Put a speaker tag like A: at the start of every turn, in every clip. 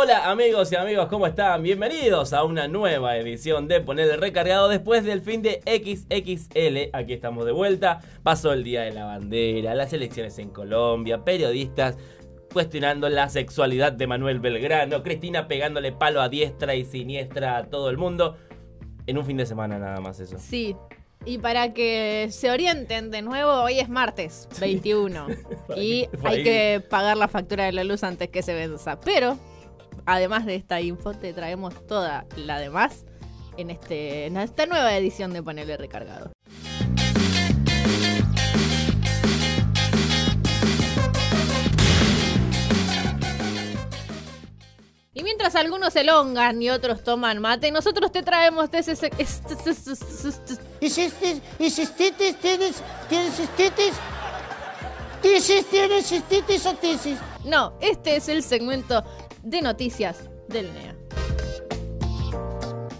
A: Hola amigos y amigos, ¿cómo están? Bienvenidos a una nueva edición de Poner el Recargado después del fin de XXL. Aquí estamos de vuelta. Pasó el Día de la Bandera, las elecciones en Colombia, periodistas cuestionando la sexualidad de Manuel Belgrano, Cristina pegándole palo a diestra y siniestra a todo el mundo. En un fin de semana nada más eso.
B: Sí. Y para que se orienten de nuevo, hoy es martes 21 y hay que pagar la factura de la luz antes que se venza. Pero, además de esta info, te traemos toda la demás en, este, en esta nueva edición de Panel Recargado. Y mientras algunos se elongan y otros toman mate, nosotros te traemos. No, este es el segmento de noticias del NEA.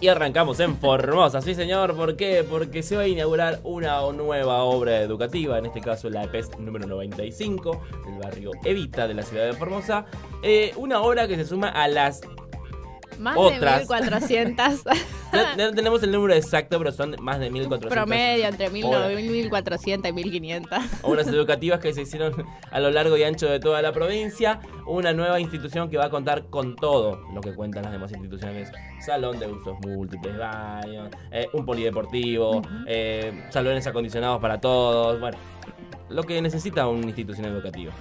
A: Y arrancamos en Formosa, sí señor, ¿por qué? Porque se va a inaugurar una nueva obra educativa, en este caso la EPES número 95, del barrio Evita de la ciudad de Formosa. Eh, una obra que se suma a las...
B: Más
A: Otras.
B: de 1400
A: No, no tenemos el número exacto, pero son más de 1400
B: promedio entre 1000,
A: Hola.
B: 1400 y 1500.
A: obras educativas que se hicieron a lo largo y ancho de toda la provincia. Una nueva institución que va a contar con todo lo que cuentan las demás instituciones. Salón de usos múltiples, baños, eh, un polideportivo, eh, salones acondicionados para todos. Bueno, lo que necesita una institución educativa.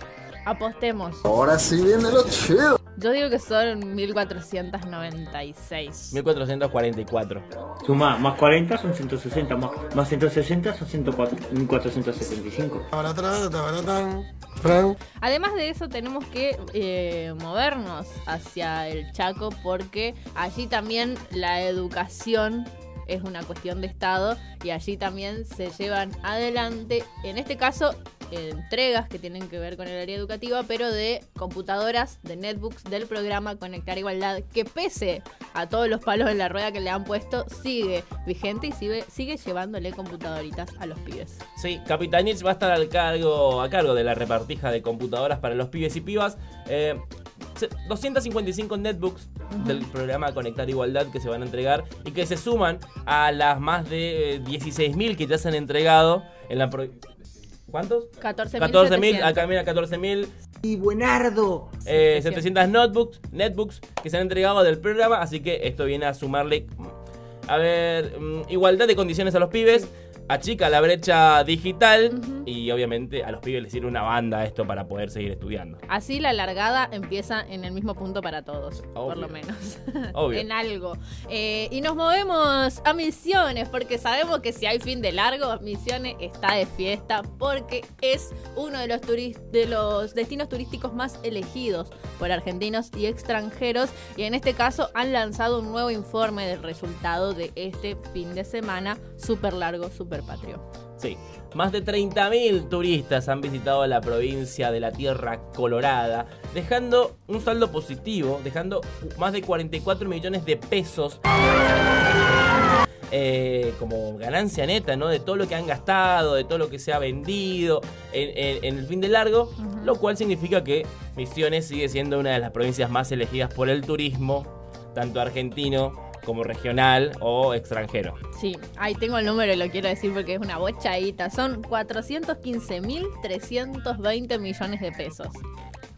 B: Apostemos.
C: Ahora sí viene lo chido.
B: Yo digo que son 1496.
A: 1444.
D: Suma más 40 son 160, más, más 160 son 104 1475.
B: Además de eso tenemos que eh, movernos hacia el Chaco porque allí también la educación es una cuestión de Estado y allí también se llevan adelante, en este caso, entregas que tienen que ver con el área educativa, pero de computadoras, de netbooks del programa Conectar Igualdad, que pese a todos los palos en la rueda que le han puesto, sigue vigente y sigue, sigue llevándole computadoritas a los pibes.
A: Sí, Capitanich va a estar al cargo, a cargo de la repartija de computadoras para los pibes y pibas. Eh, se- 255 netbooks del programa Conectar Igualdad que se van a entregar y que se suman a las más de eh, 16.000 que ya se han entregado en la... ¿Cuántos?
B: 14.000.
A: 14.000, acá mira 14.000.
D: Y buenardo.
A: Eh, 700 notebooks, netbooks que se han entregado del programa, así que esto viene a sumarle, a ver, mm, igualdad de condiciones a los pibes, achica la brecha digital y obviamente a los pibes les sirve una banda esto para poder seguir estudiando.
B: Así la largada empieza en el mismo punto para todos, por lo menos.
A: Obvio.
B: en algo. Eh, y nos movemos a Misiones, porque sabemos que si hay fin de largo, Misiones está de fiesta, porque es uno de los, de los destinos turísticos más elegidos por argentinos y extranjeros. Y en este caso han lanzado un nuevo informe del resultado de este fin de semana, súper largo, súper patrio.
A: Sí, más de 30.000 turistas han visitado la provincia de la Tierra Colorada, dejando un saldo positivo, dejando más de 44 millones de pesos eh, como ganancia neta, ¿no? De todo lo que han gastado, de todo lo que se ha vendido en, en- en el fin de largo, lo cual significa que Misiones sigue siendo una de las provincias más elegidas por el turismo, tanto argentino como regional o extranjero.
B: Sí, ahí tengo el número y lo quiero decir porque es una bochadita. Son 415.320 millones de pesos.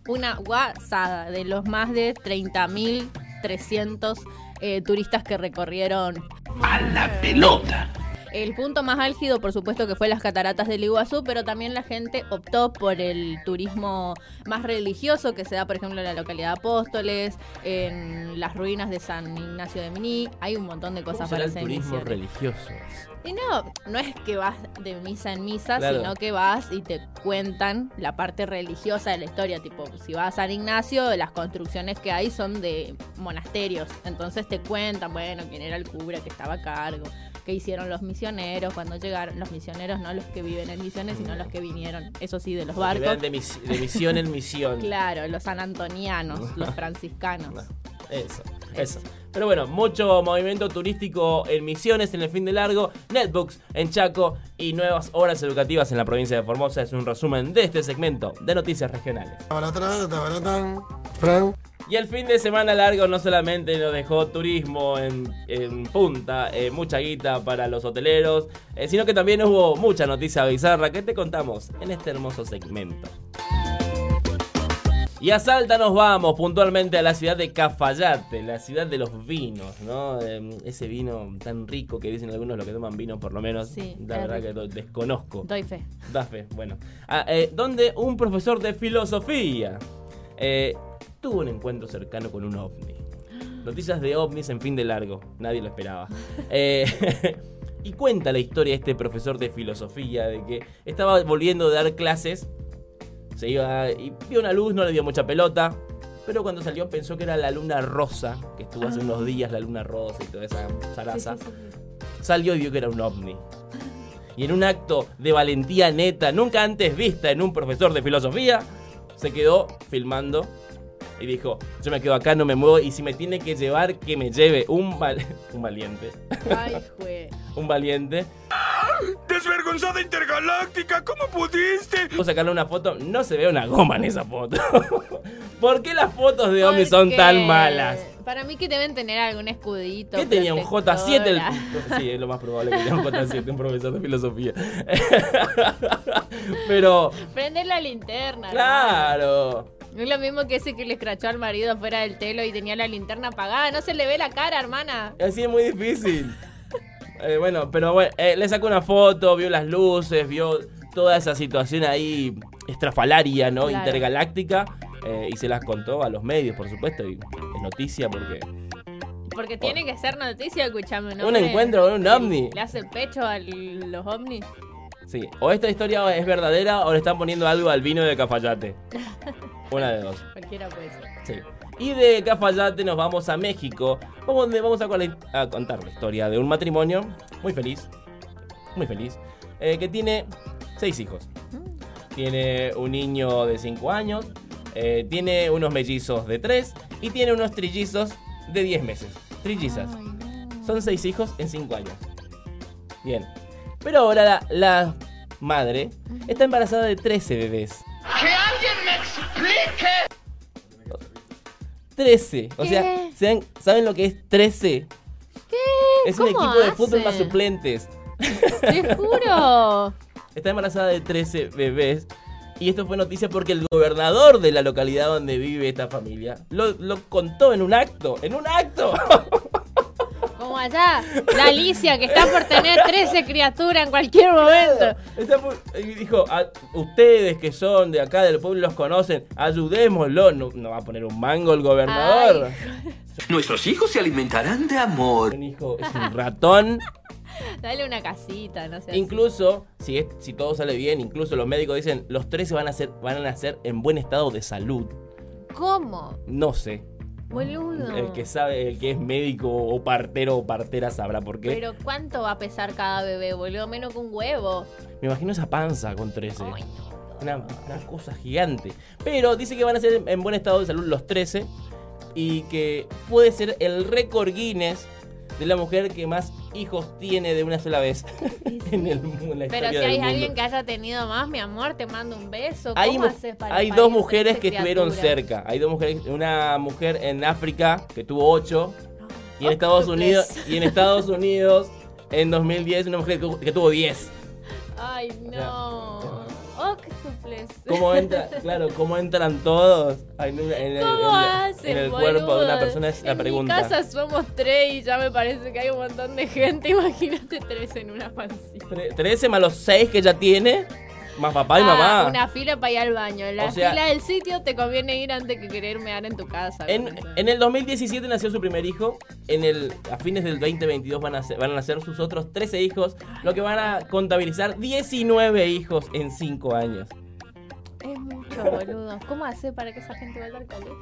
B: Una guasada de los más de 30.300 eh, turistas que recorrieron
C: A la pelota.
B: El punto más álgido, por supuesto, que fue las cataratas del Iguazú, pero también la gente optó por el turismo más religioso que se da, por ejemplo, en la localidad de Apóstoles, en las ruinas de San Ignacio de Miní. Hay un montón de
A: ¿Cómo
B: cosas
A: será
B: para hacer.
A: turismo
B: Misiones.
A: religioso?
B: Y no, no es que vas de misa en misa,
A: Claro.
B: sino que vas y te cuentan la parte religiosa de la historia. Tipo, si vas a San Ignacio, las construcciones que hay son de monasterios. Entonces te cuentan, bueno, quién era el cura que estaba a cargo, hicieron los misioneros cuando llegaron. Los misioneros, no los que viven en misiones, sino los que vinieron, eso sí, de los barcos.
A: De, mis- de misión en misión.
B: Claro, los sanantonianos, los franciscanos.
A: Eso, eso. Pero bueno, mucho movimiento turístico en Misiones en el fin de largo, netbooks en Chaco y nuevas obras educativas en la provincia de Formosa. Es un resumen de este segmento de noticias regionales. Y el fin de semana largo no solamente nos dejó turismo en, en punta, eh, mucha guita para los hoteleros, eh, sino que también hubo mucha noticia bizarra que te contamos en este hermoso segmento. Y a Salta nos vamos puntualmente a la ciudad de Cafayate, la ciudad de los vinos, ¿no? Eh, ese vino tan rico que dicen algunos los que toman vino, por lo menos.
B: Sí,
A: la verdad
B: rico.
A: que lo desconozco.
B: Doy fe.
A: Da fe, bueno. Ah, eh, donde un profesor de filosofía eh, tuvo un encuentro cercano con un ovni. Noticias de ovnis en fin de largo, nadie lo esperaba. Eh, y cuenta la historia de este profesor de filosofía de que estaba volviendo de dar clases, se iba y vio una luz, no le dio mucha pelota, pero cuando salió pensó que era la luna rosa, que estuvo hace
B: Ah.
A: unos días la luna rosa y toda esa
B: Sí,
A: zaraza
B: sí, sí.
A: salió y vio que era un ovni. Y en un acto de valentía neta, nunca antes vista en un profesor de filosofía, se quedó filmando y dijo, yo me quedo acá, no me muevo, y si me tiene que llevar, que me lleve un, val- un valiente.
B: Ay, jue.
A: Un valiente.
E: ¡Desvergonzada intergaláctica! ¿Cómo pudiste?
A: Vamos a sacarle una foto, no se ve una goma en esa foto. ¿Por qué las fotos de ovnis son tan malas?
B: Para mí que deben tener algún escudito.
A: ¿Qué tenía un J7? el-
B: protectora.
A: Sí, es lo más probable que tenga un J7, un profesor de filosofía. Pero,
B: Prender la linterna.
A: claro.
B: No es lo mismo que ese que le escrachó al marido fuera del telo y tenía la linterna apagada. No se le ve la cara, hermana.
A: Así es muy difícil. Eh, bueno, pero bueno, eh, le sacó una foto, vio las luces, vio toda esa situación ahí estrafalaria, ¿no?
B: Claro.
A: Intergaláctica. eh, y se las contó a los medios, por supuesto. Y es noticia porque.
B: Porque tiene que ser noticia, escuchame. ¿no?
A: Un encuentro con un ovni.
B: Le hace el pecho a los ovnis.
A: Sí. O esta historia es verdadera o le están poniendo algo al vino de Cafayate. Una de dos.
B: Cualquiera puede ser.
A: Sí. Y de Cafayate nos vamos a México, donde vamos a, contar la historia de un matrimonio muy feliz, muy feliz, eh, que tiene seis hijos. Tiene un niño de 5 años, eh, tiene unos mellizos de 3 y tiene unos trillizos de 10 meses. Trillizas. Son seis hijos en 5 años. Bien. Pero ahora la, la madre está embarazada de 13 bebés.
C: ¡Que alguien me explique!
A: 13. O sea. ¿saben, ¿saben lo que es 13?
B: ¿Qué?
A: Es un
B: ¿Cómo
A: equipo de fútbol más suplentes.
B: Te juro.
A: Está embarazada de 13 bebés. Y esto fue noticia porque el gobernador de la localidad donde vive esta familia lo, lo contó en un acto. ¡En un acto!
B: Allá, la Alicia que está por tener 13 criaturas en cualquier momento.
A: Muy- y dijo, "A- ustedes que son de acá del pueblo los conocen, ayudémoslo. No, no va a poner un mango el gobernador.
C: Nuestros hijos se alimentarán de amor.
A: Un hijo es un ratón.
B: Dale una casita, no sé.
A: Incluso, si, es- si todo sale bien, incluso los médicos dicen, los 13 van a, ser, van a nacer en buen estado de salud.
B: ¿Cómo?
A: No sé.
B: Boludo.
A: El que sabe, el que es médico o partero o partera sabrá por qué.
B: Pero ¿cuánto va a pesar cada bebé, boludo? Menos que un huevo.
A: Me imagino esa panza con 13.
B: Ay, no.
A: Una, una cosa gigante. Pero dice que van a ser en buen estado de salud los 13 y que puede ser el récord Guinness de la mujer que más hijos tiene de una sola vez en, el, en la
B: Pero si hay
A: mundo.
B: alguien que haya tenido más, mi amor, te mando un beso.
A: Hay,
B: ¿Cómo
A: mu-
B: haces para
A: hay
B: parir
A: dos mujeres
B: 13
A: que estuvieron cerca. Hay dos mujeres, una mujer en África que tuvo 8 y en Estados
B: Octuples.
A: Unidos y en Estados Unidos en 2010 una mujer que, tuvo- que tuvo 10.
B: Ay, no.
A: ¿Cómo entra? Claro, ¿cómo entran todos en, en el,
B: ¿Cómo
A: en el-
B: hacen,
A: en el cuerpo de una persona? Es la
B: en
A: pregunta.
B: mi casa somos tres y ya me parece que hay un montón de gente. Imagínate tres en una pancita.
A: Tre- 13 más los 6 que ya tiene, más papá y
B: Ah,
A: mamá.
B: Una fila para ir al baño. En la
A: O sea-
B: fila del sitio te conviene ir antes que querer mear en tu casa.
A: En, en el 2017 nació su primer hijo. En el, a fines del 2022 van a, ser- van a nacer sus otros 13 hijos, lo que van a contabilizar 19 hijos en 5 años.
B: Es mucho, boludo. ¿Cómo hace para que esa gente vaya al colegio?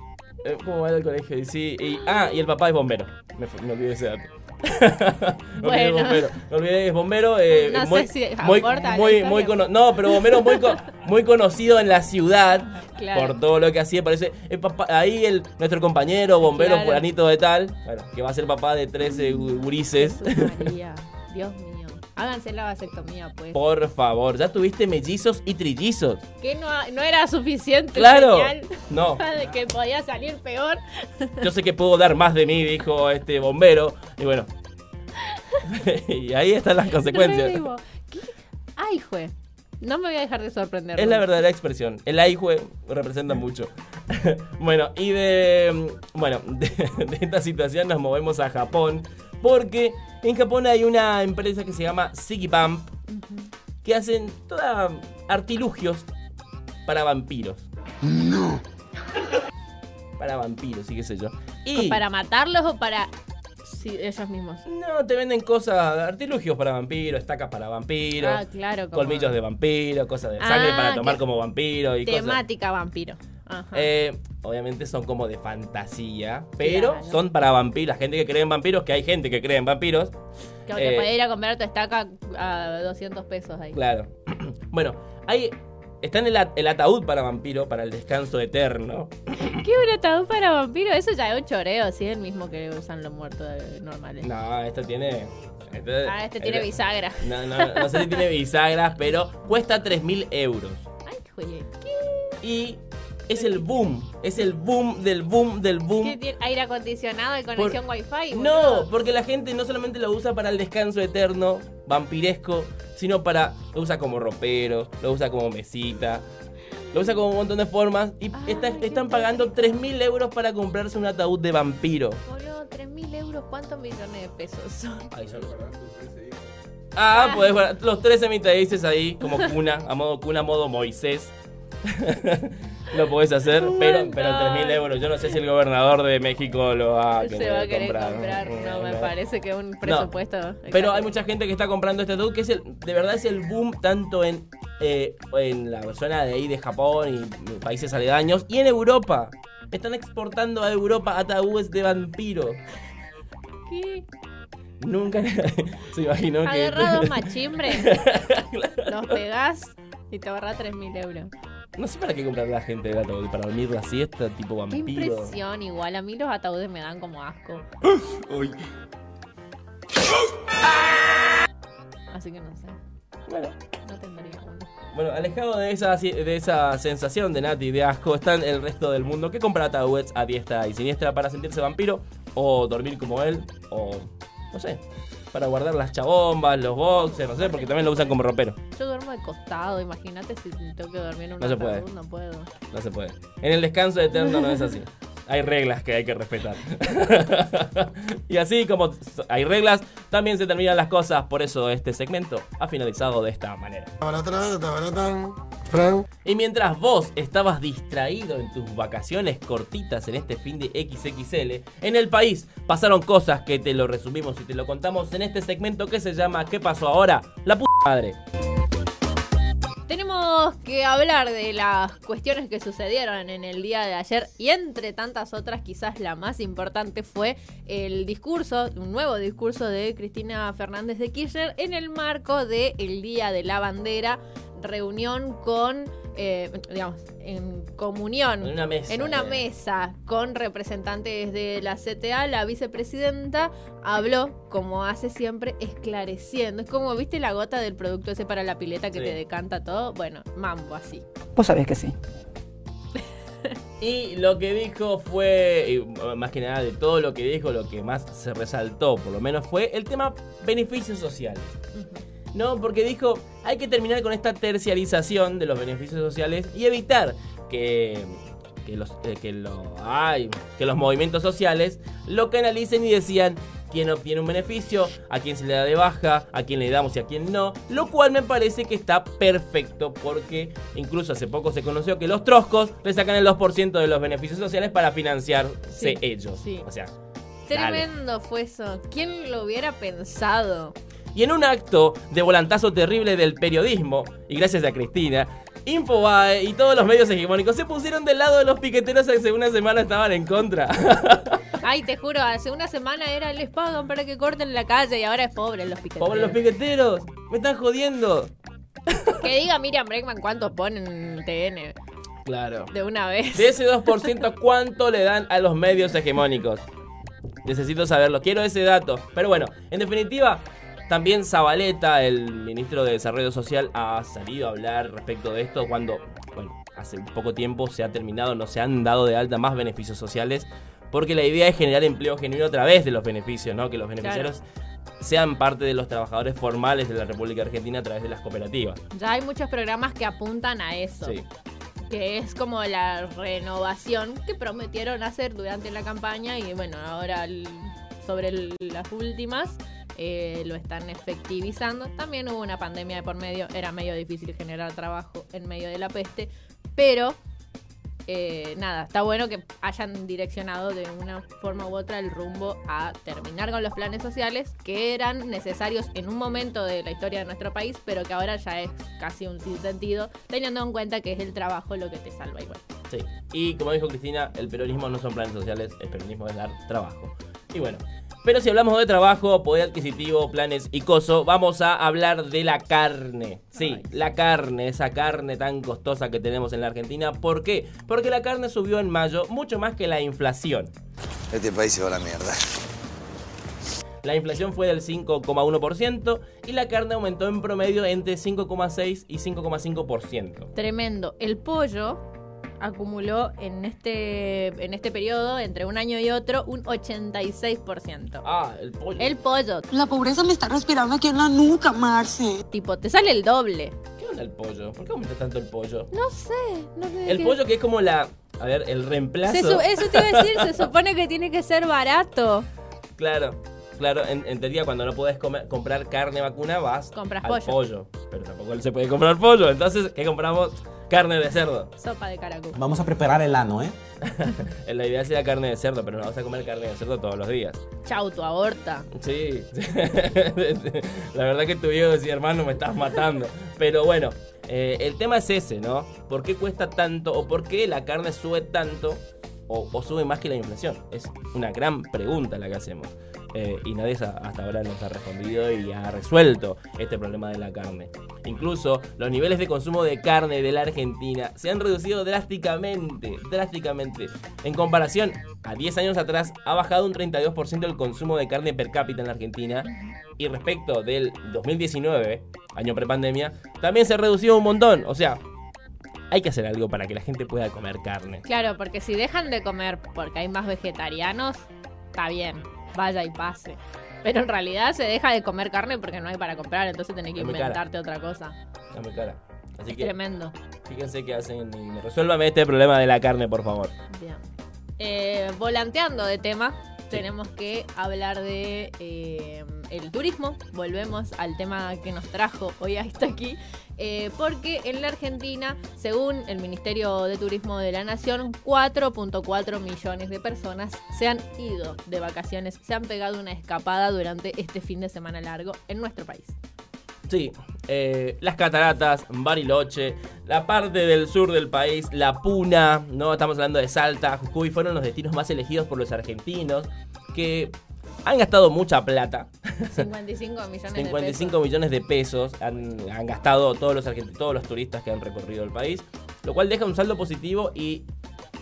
A: Eh, ¿Cómo va al colegio? Y sí, y- ah, y el papá es bombero. Me, me olvidé ese dato. olvidé,
B: Bueno.
A: bombero. Me olvidé, es bombero. eh,
B: No sé
A: muy,
B: si
A: muy, muy, muy No, pero bombero muy, co- muy conocido en la ciudad
B: Claro.
A: por todo lo que hacía. Parece el papá- ahí el, nuestro compañero, bombero,
B: Claro.
A: fulanito de tal, bueno, que va a ser papá de 13 gu- gurises.
B: Dios mío. Háganse la vasectomía, pues.
A: Por favor, ya tuviste mellizos y trillizos.
B: Que no, no era suficiente
A: Claro.
B: señal
A: No.
B: de que podía salir peor.
A: Yo sé que puedo dar más de mí, dijo este bombero. Y bueno. y ahí están las consecuencias.
B: ¿Qué? Ay, jue. No me voy a dejar de sorprender.
A: Es la verdadera expresión. El aijue representa mucho. bueno, y de. Bueno, de, de esta situación nos movemos a Japón. Porque en Japón hay una empresa que se llama Siggy Pump. Que hacen toda artilugios para vampiros. No. Para vampiros, sí, qué sé yo. Y.
B: ¿Para matarlos o para sí, ellos mismos?
A: No, te venden cosas, artilugios para vampiros, estacas para vampiros.
B: Ah, claro. como
A: Colmillos de vampiro, cosas de sangre
B: Ah,
A: para tomar como vampiro y cosas.
B: Temática vampiro. Ajá.
A: Eh, obviamente son como de fantasía, pero
B: Claro.
A: son para vampiros. La gente que cree en vampiros, que hay gente que cree en vampiros.
B: que
A: eh,
B: podés ir a comprar tu estaca a 200 pesos ahí.
A: Claro. bueno, hay. Está en el, ataúd para vampiro, para el descanso eterno.
B: ¿Qué un ataúd para vampiro? Eso ya es un choreo, sí, el mismo que usan los muertos normales.
A: No, esto tiene. esto-
B: Ah, este tiene
A: esto-
B: bisagra.
A: No, no, no sé si tiene bisagras, pero cuesta 3.000 euros.
B: Ay, joye.
A: Y es el boom. Es el boom del boom del boom.
B: ¿Qué tiene? Aire acondicionado y conexión wifi.
A: No,
B: boludo?
A: porque la gente no solamente lo usa para el descanso eterno, vampiresco, sino para. Lo usa como ropero, lo usa como mesita, lo usa como un montón de formas. Y
B: Ay,
A: está-
B: qué
A: están pagando 3.000 euros para comprarse un ataúd de vampiro.
B: Boludo, 3.000 euros, ¿cuántos millones de pesos son?
A: Ah, podés guardar los 13 mitadices ahí, como cuna, a modo cuna, a modo Moisés. lo podés hacer, pero, pero
B: montón.
A: 3.000 euros. Yo no sé si el gobernador de México lo va a
B: Se
A: querer
B: va a querer
A: comprar.
B: comprar. No, me parece que un presupuesto.
A: Pero hay mucha gente que está comprando este ataúd que es el, de verdad es el boom tanto en, eh, en la zona de ahí de Japón y países aledaños y en Europa. Están exportando a Europa ataúdes de vampiro.
B: ¿Qué?
A: Nunca se imaginó que...
B: Agarrá dos machimbres, los pegás y te ahorrás 3.000 euros.
A: No sé para qué comprar la gente el ataúd, para dormir la siesta tipo
B: Qué
A: vampiro.
B: impresión, igual. A mí los ataúdes me dan como asco. Así que no sé.
A: Bueno,
B: No tendría uno.
A: bueno, alejado de esa, de esa sensación de Nati de asco, está el resto del mundo que compra ataúdes a diestra y siniestra para sentirse vampiro, o dormir como él, o no sé, para guardar las chabombas, los boxes, no sé, porque también lo usan como ropero.
B: Yo duermo de costado, imagínate si tengo que dormir en un
A: No se puede.
B: no puedo.
A: No se puede. En el descanso eterno no es así. Hay reglas que hay que respetar. y así como hay reglas, también se terminan las cosas. Por eso este segmento ha finalizado de esta manera. Y mientras vos estabas distraído en tus vacaciones cortitas en este fin de XXL, en el país pasaron cosas que te lo resumimos y te lo contamos en este segmento que se llama ¿Qué pasó ahora? La puta madre.
B: Tenemos que hablar de las cuestiones que sucedieron en el día de ayer y entre tantas otras quizás la más importante fue el discurso, un nuevo discurso de Cristina Fernández de Kirchner en el marco del Día de la Bandera, reunión con, eh, digamos, en comunión.
A: En una mesa,
B: En una
A: eh.
B: mesa con representantes de la CTA, la vicepresidenta habló, como hace siempre, esclareciendo. Es como, ¿viste la gota del producto ese para la pileta que
A: Sí.
B: te decanta todo? Bueno, mambo así.
F: Vos sabés que sí.
A: Y lo que dijo fue, uh, más que nada de todo lo que dijo, lo que más se resaltó, por lo menos, fue el tema beneficios sociales. No, porque dijo, hay que terminar con esta terciarización de los beneficios sociales y evitar que, que los, eh, que, lo, ay, que los movimientos sociales lo canalicen y decían quién obtiene un beneficio, a quién se le da de baja, a quién le damos y a quién no, lo cual me parece que está perfecto porque incluso hace poco se conoció que los troscos le sacan el 2% de los beneficios sociales para financiarse
B: Sí,
A: ellos.
B: sí.
A: O sea, Dale.
B: Tremendo fue eso. ¿Quién lo hubiera pensado?
A: Y en un acto de volantazo terrible del periodismo, y gracias a Cristina, Infobae y todos los medios hegemónicos se pusieron del lado de los piqueteros que hace una semana estaban en contra.
B: Ay, te juro, hace una semana era les pagan para que corten la calle y ahora es pobre los piqueteros.
A: Pobres los piqueteros, me están jodiendo.
B: Que diga Miriam Bregman cuánto ponen en TN
A: Claro.
B: de una vez.
A: De ese 2%, ¿cuánto le dan a los medios hegemónicos? Necesito saberlo, quiero ese dato. Pero bueno, en definitiva, También Zabaleta, el ministro de Desarrollo Social, ha salido a hablar respecto de esto cuando, bueno, hace poco tiempo se ha terminado, no se han dado de alta más beneficios sociales, porque la idea es generar empleo genuino a través de los beneficios, ¿no? Que los beneficiarios sean parte de los trabajadores formales de la República Argentina a través de las cooperativas.
B: Ya hay muchos programas que apuntan a eso.
A: Sí.
B: que es como la renovación que prometieron hacer durante la campaña y bueno, ahora el- sobre el- las últimas eh, lo están efectivizando. También hubo una pandemia de por medio, era medio difícil generar trabajo en medio de la peste, pero eh, nada, está bueno que hayan direccionado de una forma u otra el rumbo a terminar con los planes sociales que eran necesarios en un momento de la historia de nuestro país, pero que ahora ya es casi un sinsentido, teniendo en cuenta que es el trabajo lo que te salva igual.
A: Sí. Y como dijo Cristina, el peronismo no son planes sociales, el peronismo es dar trabajo. Y bueno, pero si hablamos de trabajo, poder adquisitivo, planes y coso, vamos a hablar de la carne. Sí, la carne, esa carne tan costosa que tenemos en la Argentina. ¿Por qué? Porque la carne subió en mayo mucho más que la inflación.
F: Este país se va a la mierda.
A: La inflación fue del 5,1% y la carne aumentó en promedio entre 5,6 y 5,5%.
B: Tremendo. El pollo acumuló en este, en este periodo, entre un año y otro, un 86%.
A: Ah, el pollo.
B: El pollo,
G: La pobreza me está respirando aquí en la nuca, Marce.
B: tipo, te sale el doble.
A: ¿Qué onda el pollo? ¿Por qué aumenta tanto el pollo?
B: No sé, no sé.
A: El
B: qué-
A: pollo que es como la... A ver, el reemplazo...
B: Su- eso te iba a decir, se supone que tiene que ser barato.
A: Claro, claro, en, en teoría cuando no podés comer- comprar carne vacuna vas
B: Compras
A: al
B: pollo.
A: Pero tampoco se puede comprar pollo. Entonces, ¿qué compramos? Carne de cerdo.
B: Sopa de caracol.
H: Vamos a preparar el ano, ¿eh?
A: La idea sería carne de cerdo, pero no vas a comer carne de cerdo todos los días.
B: Chau, tu aborta.
A: Sí, la verdad que tu viejo decía, hermano, me estás matando. Pero bueno, eh, el tema es ese, ¿no? ¿Por qué cuesta tanto o por qué la carne sube tanto o, o sube más que la inflación? Es una gran pregunta la que hacemos. Eh, y nadie hasta ahora nos ha respondido y ha resuelto este problema de la carne. Incluso los niveles de consumo de carne de la Argentina se han reducido drásticamente, drásticamente. En comparación a 10 años atrás, ha bajado un 32% el consumo de carne per cápita en la Argentina. Y respecto del 2019, año prepandemia, también se ha reducido un montón. O sea, hay que hacer algo para que la gente pueda comer carne.
B: Claro, porque si dejan de comer porque hay más vegetarianos, está bien, vaya y pase. Pero en realidad se deja de comer carne porque no hay para comprar, entonces tenés que inventarte otra cosa.
A: Está muy cara. Así
B: Es
A: que
B: tremendo.
A: fíjense qué hacen y resuélvame este problema de la carne, por favor.
B: Bien. Eh, volanteando de tema, tenemos que hablar de eh, el turismo. Volvemos al tema que nos trajo hoy hasta aquí. eh, porque en la Argentina, según el Ministerio de Turismo de la Nación, 4.4 millones de personas se han ido de vacaciones, se han pegado una escapada durante este fin de semana largo en nuestro país.
A: Sí, eh, las cataratas, Bariloche, la parte del sur del país, la Puna, ¿no? Estamos hablando de Salta, Jujuy, fueron los destinos más elegidos por los argentinos que han gastado mucha plata.
B: 55 millones de
A: 55
B: pesos.
A: millones de pesos han, han gastado todos los, todos los turistas que han recorrido el país, lo cual deja un saldo positivo y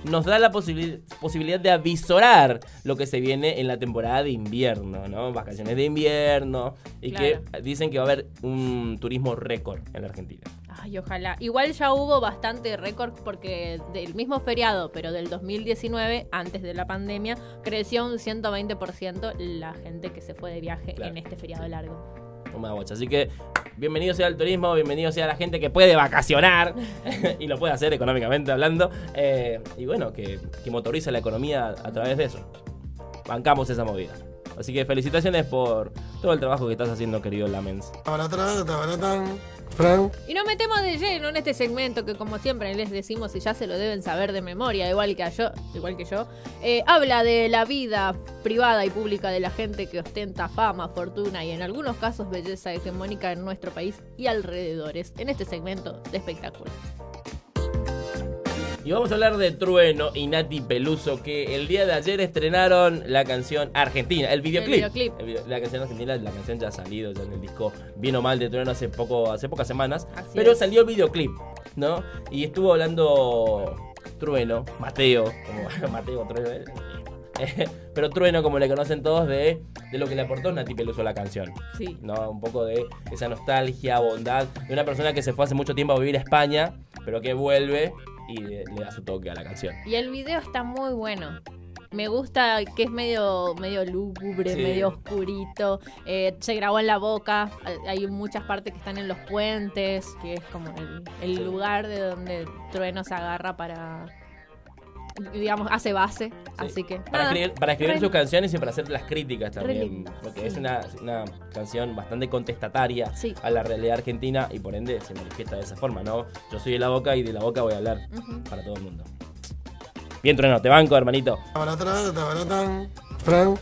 A: nos da la posibil- posibilidad de avisorar lo que se viene en la temporada de invierno, ¿no? Vacaciones de invierno y
B: Claro.
A: que dicen que va a haber un turismo récord en la Argentina.
B: Ay, ojalá. Igual ya hubo bastante récord porque del mismo feriado, pero del 2019, antes de la pandemia, creció un 120% la gente que se fue de viaje
A: Claro.
B: en este feriado largo.
A: Bocha. Así que bienvenido sea el turismo, bienvenido sea la gente que puede vacacionar y lo puede hacer económicamente hablando. eh, y bueno, que, que motoriza la economía a través de eso. Bancamos esa movida. Así que felicitaciones por todo el trabajo que estás haciendo, querido Lamens.
B: Y nos metemos de lleno en este segmento que como siempre les decimos y ya se lo deben saber de memoria, igual que yo, igual que yo, eh, habla de la vida privada y pública de la gente que ostenta fama, fortuna y en algunos casos belleza hegemónica en nuestro país y alrededores, en este segmento de espectáculo.
A: Y vamos a hablar de Trueno y Nati Peluso, que el día de ayer estrenaron la canción Argentina, el videoclip.
B: videoclip.
A: El video- la canción Argentina, la canción ya ha salido ya en el disco Bien o Mal de Trueno hace poco, hace pocas semanas.
B: Así
A: pero
B: es.
A: salió el videoclip, ¿no? Y estuvo hablando Trueno, Mateo, como Mateo Trueno. eh, pero Trueno, como le conocen todos, de de lo que le aportó Nati Peluso a la canción.
B: Sí.
A: ¿no? Un poco de esa nostalgia, bondad de una persona que se fue hace mucho tiempo a vivir a España, pero que vuelve y le, le da su toque a la canción.
B: Y el video está muy bueno. Me gusta que es medio, medio lúgubre,
A: Sí.
B: medio oscurito. Eh, se grabó en la boca. Hay muchas partes que están en los puentes, que es como el, el
A: Sí.
B: lugar de donde Trueno se agarra para. Digamos, hace base. Así que.
A: Para
B: nada,
A: escribir, para escribir
B: re-
A: sus canciones y para hacer las críticas también. Porque
B: sí.
A: es una, una canción bastante contestataria
B: Sí.
A: a la realidad argentina y por ende se manifiesta de esa forma, ¿no? Yo soy de la boca y de la boca voy a hablar para todo el mundo. Bien, Trueno, te banco, hermanito.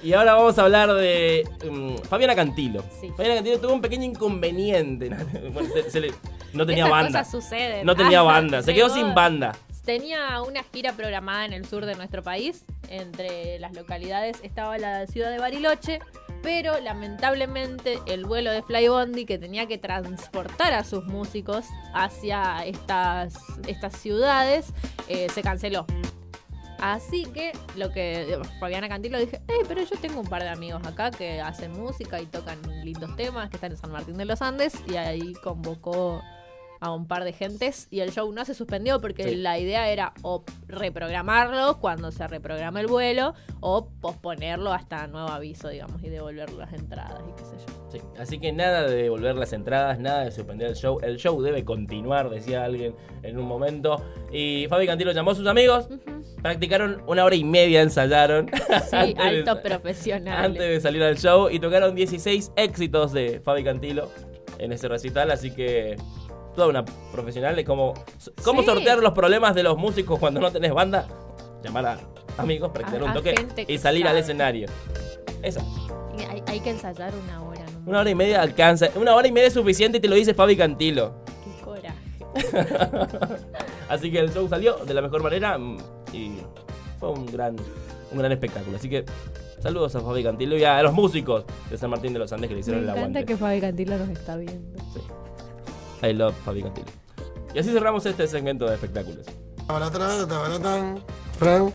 A: Y ahora vamos a hablar de mm, Fabiana Cantilo.
B: Sí.
A: Fabiana Cantilo tuvo un pequeño inconveniente. Bueno, se- se le- no tenía
B: Esas
A: banda.
B: cosas suceden.
A: No tenía
B: Ah,
A: banda. Se quedó sin banda.
B: Tenía una gira programada en el sur de nuestro país. Entre las localidades estaba la ciudad de Bariloche. Pero lamentablemente el vuelo de Flybondi que tenía que transportar a sus músicos hacia estas, estas ciudades eh, se canceló. Así que lo que Fabiana Cantilo dije, eh, pero yo tengo un par de amigos acá que hacen música y tocan lindos temas, que están en San Martín de los Andes, y ahí convocó a un par de gentes y el show no se suspendió porque
A: Sí.
B: la idea era o reprogramarlo cuando se reprograma el vuelo o posponerlo hasta nuevo aviso, digamos, y devolver las entradas y qué sé yo.
A: Sí, Así que nada de devolver las entradas, nada de suspender el show. El show debe continuar, decía alguien en un momento. Y Fabi Cantilo llamó a sus amigos. Practicaron una hora y media, ensayaron.
B: Sí, altos profesionales.
A: Antes de salir al show. Y tocaron 16 éxitos de Fabi Cantilo en ese recital. Así que toda una profesional de cómo, cómo
B: Sí.
A: sortear los problemas de los músicos cuando no tenés banda. Llamar a amigos, practicar
B: A-
A: un toque
B: que
A: y salir al escenario. Esa.
B: Hay, hay que ensayar una hora, ¿no?
A: Una hora y media alcanza. Una hora y media es suficiente y te lo dice Fabi Cantilo.
B: Qué coraje.
A: Así que el show salió de la mejor manera mm, y fue un gran, un gran espectáculo. Así que saludos a Fabi Cantilo y a los músicos de San Martín de los Andes que le
B: Me
A: hicieron el
B: encanta
A: aguante.
B: que Fabi Cantilo nos está viendo.
A: Sí. I love Fabi Cantilo. Y así cerramos este segmento de espectáculos.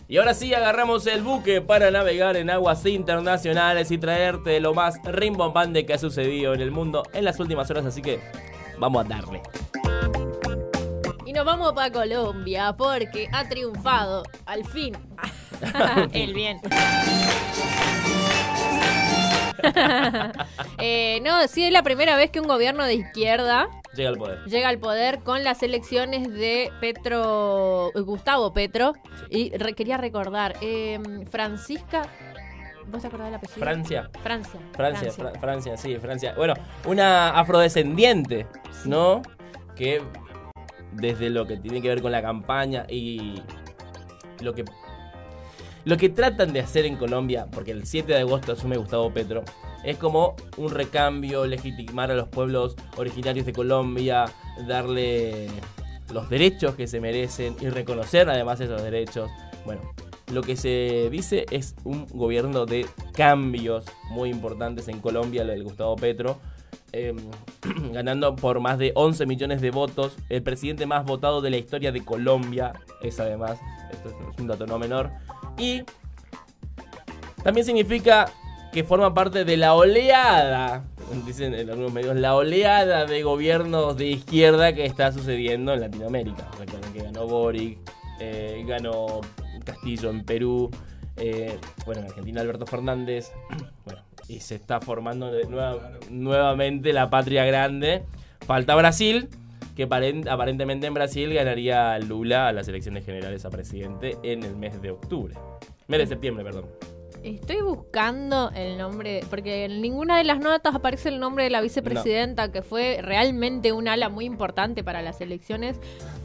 A: Y ahora sí agarramos el buque para navegar en aguas internacionales y traerte lo más rimbombante que ha sucedido en el mundo en las últimas horas. Así que vamos a darle.
B: Y nos vamos para Colombia porque ha triunfado al fin el bien. Eh, no, sí es la primera vez que un gobierno de izquierda
A: Llega al poder.
B: llega al poder con las elecciones de Petro, Gustavo Petro. Y re- quería recordar, eh, Francisca, ¿vos te acordás del apellido?
A: Francia.
B: Francia.
A: Francia, Fra- Francia, sí, Francia. Bueno, una afrodescendiente, ¿no? Que desde lo que tiene que ver con la campaña y lo que lo que tratan de hacer en Colombia, porque el 7 de agosto asume Gustavo Petro, es como un recambio, legitimar a los pueblos originarios de Colombia, darle los derechos que se merecen y reconocer además esos derechos. Bueno, lo que se dice es un gobierno de cambios muy importantes en Colombia, lo del Gustavo Petro. eh, ganando por más de 11 millones de votos, el presidente más votado de la historia de Colombia, es además, esto es un dato no menor, y también significa que forma parte de la oleada, dicen en algunos medios, la oleada de gobiernos de izquierda que está sucediendo en Latinoamérica. Recuerden que ganó Boric, eh, ganó Castillo en Perú, eh, bueno, en Argentina Alberto Fernández, bueno, y se está formando nuevamente la patria grande. Falta Brasil, que paren- aparentemente en Brasil ganaría Lula a las elecciones generales a presidente en el mes de octubre. Mes de septiembre, perdón.
B: Estoy buscando el nombre, porque en ninguna de las notas aparece el nombre de la vicepresidenta, que fue realmente un ala muy importante para las elecciones.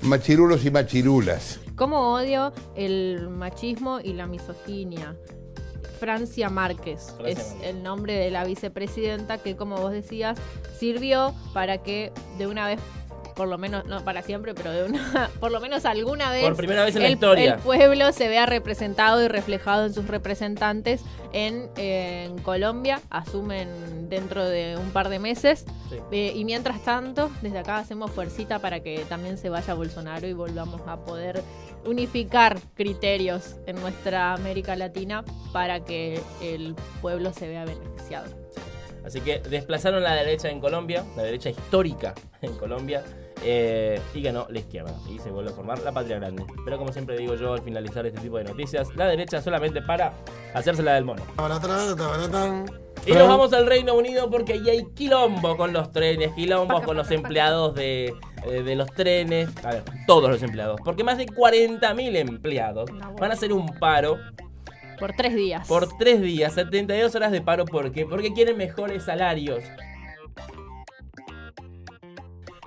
H: Machirulos y machirulas.
B: ¿Cómo odio el machismo y la misoginia? Francia Márquez
A: Francia
B: es el nombre de la vicepresidenta que, como vos decías, sirvió para que de una vez, por lo menos, no para siempre, pero de una, por lo menos alguna vez,
A: Por primera vez en la
B: el,
A: historia.
B: el pueblo se vea representado y reflejado en sus representantes en, eh, en Colombia. Asumen dentro de un par de meses.
A: Sí.
B: Eh, y mientras tanto, desde acá hacemos fuercita para que también se vaya Bolsonaro y volvamos a poder unificar criterios en nuestra América Latina para que el pueblo se vea beneficiado.
A: Así que desplazaron la derecha en Colombia, la derecha histórica en Colombia, eh, y ganó la izquierda. Y se vuelve a formar la patria grande. Pero como siempre digo yo al finalizar este tipo de noticias, la derecha solamente para hacérsela del mono. Y nos vamos al Reino Unido porque ahí hay quilombo con los trenes, quilombo con los empleados de, eh, de los trenes. A ver, todos los empleados. Porque más de 40.000 empleados van a hacer un paro
B: Por tres días.
A: por tres días, 72 horas de paro. ¿Por qué? Porque quieren mejores salarios.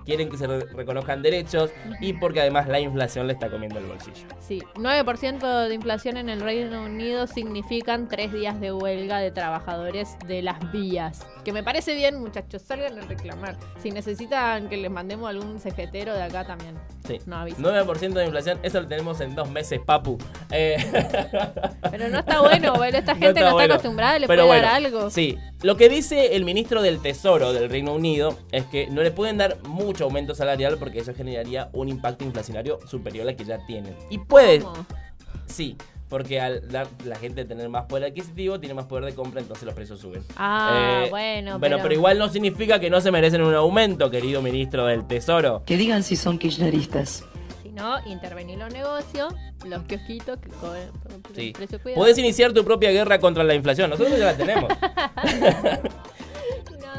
A: Quieren que se re- reconozcan derechos y porque además la inflación le está comiendo el bolsillo.
B: Sí, 9% de inflación en el Reino Unido significan tres días de huelga de trabajadores de las vías. Que me parece bien, muchachos, salgan a reclamar. Si necesitan que les mandemos algún cejetero de acá también.
A: Sí.
B: No avisen.
A: 9% de inflación, eso lo tenemos en dos meses, papu. Eh,
B: Pero no está bueno, bueno, esta
A: No
B: gente no está,
A: bueno.
B: acostumbrada, le
A: Pero
B: puede
A: bueno,
B: dar algo.
A: Sí, lo que dice el ministro del Tesoro del Reino Unido es que no le pueden dar mucho aumento salarial porque eso generaría un impacto inflacionario superior al que ya tienen. Y puede,
B: ¿Cómo?
A: sí, porque al dar la gente tener más poder adquisitivo, tiene más poder de compra, entonces los precios suben.
B: Ah,
A: Eh,
B: bueno,
A: Bueno,
B: pero-
A: pero igual no significa que no se merecen un aumento, querido ministro del Tesoro.
I: Que digan si son kirchneristas.
B: Si no, intervenir los negocios, los kiosquitos que cobran
A: Sí.
B: precio cuidado.
A: Podés iniciar tu propia guerra contra la inflación, nosotros ya la tenemos.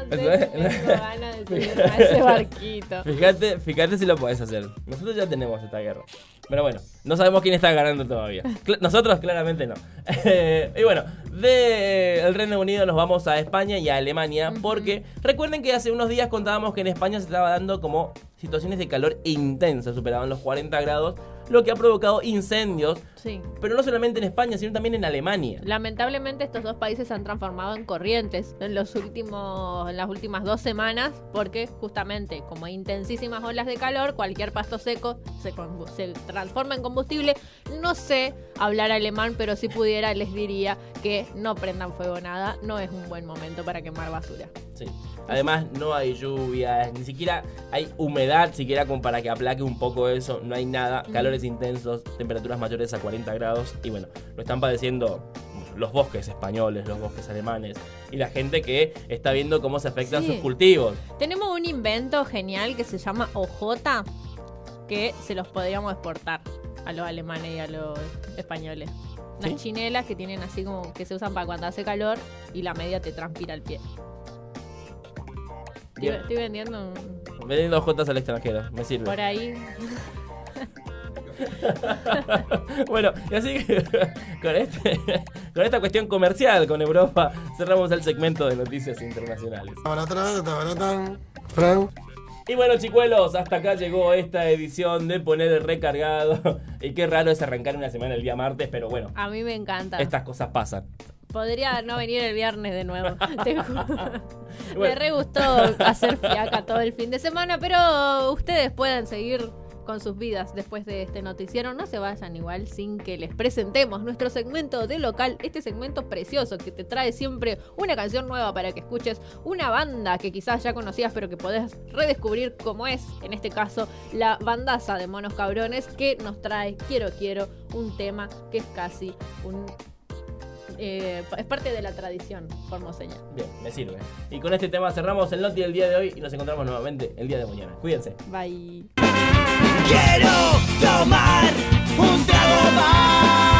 B: No sé si tengo ganas de subirme a ese barquito.
A: Fíjate, fíjate si lo podés hacer. Nosotros ya tenemos esta guerra. Pero bueno, no sabemos quién está ganando todavía. Nosotros claramente no. y bueno, del Reino Unido nos vamos a España y a Alemania porque recuerden que hace unos días contábamos que en España se estaba dando como situaciones de calor intensas, superaban los 40 grados, lo que ha provocado incendios,
B: Sí.
A: pero no solamente en España, sino también en Alemania.
B: Lamentablemente estos dos países se han transformado en corrientes en los últimos, en las últimas dos semanas, porque justamente como hay intensísimas olas de calor, cualquier pasto seco se, se transforma en combustible. No sé hablar alemán, pero si pudiera les diría que no prendan fuego nada, no es un buen momento para quemar basura.
A: Sí. Además, no hay lluvias, ni siquiera hay humedad, siquiera como para que aplaque un poco eso. No hay nada, calores intensos, temperaturas mayores a 40 grados. Y bueno, lo están padeciendo los bosques españoles, los bosques alemanes y la gente que está viendo cómo se afectan
B: Sí.
A: sus cultivos.
B: Tenemos un invento genial que se llama OJ, que se los podríamos exportar a los alemanes y a los españoles. Unas
A: ¿Sí?
B: chinelas que tienen así como que se usan para cuando hace calor y la media te transpira el pie. Estoy, estoy vendiendo un-
A: Vendiendo jotas al extranjero, me sirve.
B: por ahí.
A: bueno, y así que con, este, con esta cuestión comercial con Europa cerramos el segmento de noticias internacionales. Y bueno, chicuelos, hasta acá llegó esta edición de Poner el Recargado. Y qué raro es arrancar una semana el día martes, pero bueno,
B: A mí me encanta.
A: estas cosas pasan.
B: Podría no venir el viernes de nuevo. te juro.
A: Bueno,
B: Me re gustó hacer fiaca todo el fin de semana, pero ustedes pueden seguir con sus vidas después de este noticiero. No se vayan igual sin que les presentemos nuestro segmento de local, este segmento precioso que te trae siempre una canción nueva para que escuches, una banda que quizás ya conocías pero que podés redescubrir como es, en este caso, la bandaza de Monos Cabrones que nos trae Quiero Quiero, un tema que es casi un... eh, es parte de la tradición formoseña.
A: bien, me sirve. Y con este tema cerramos el Noti del día de hoy y nos encontramos nuevamente el día de mañana. Cuídense.
B: Bye.
E: Quiero tomar un trago más.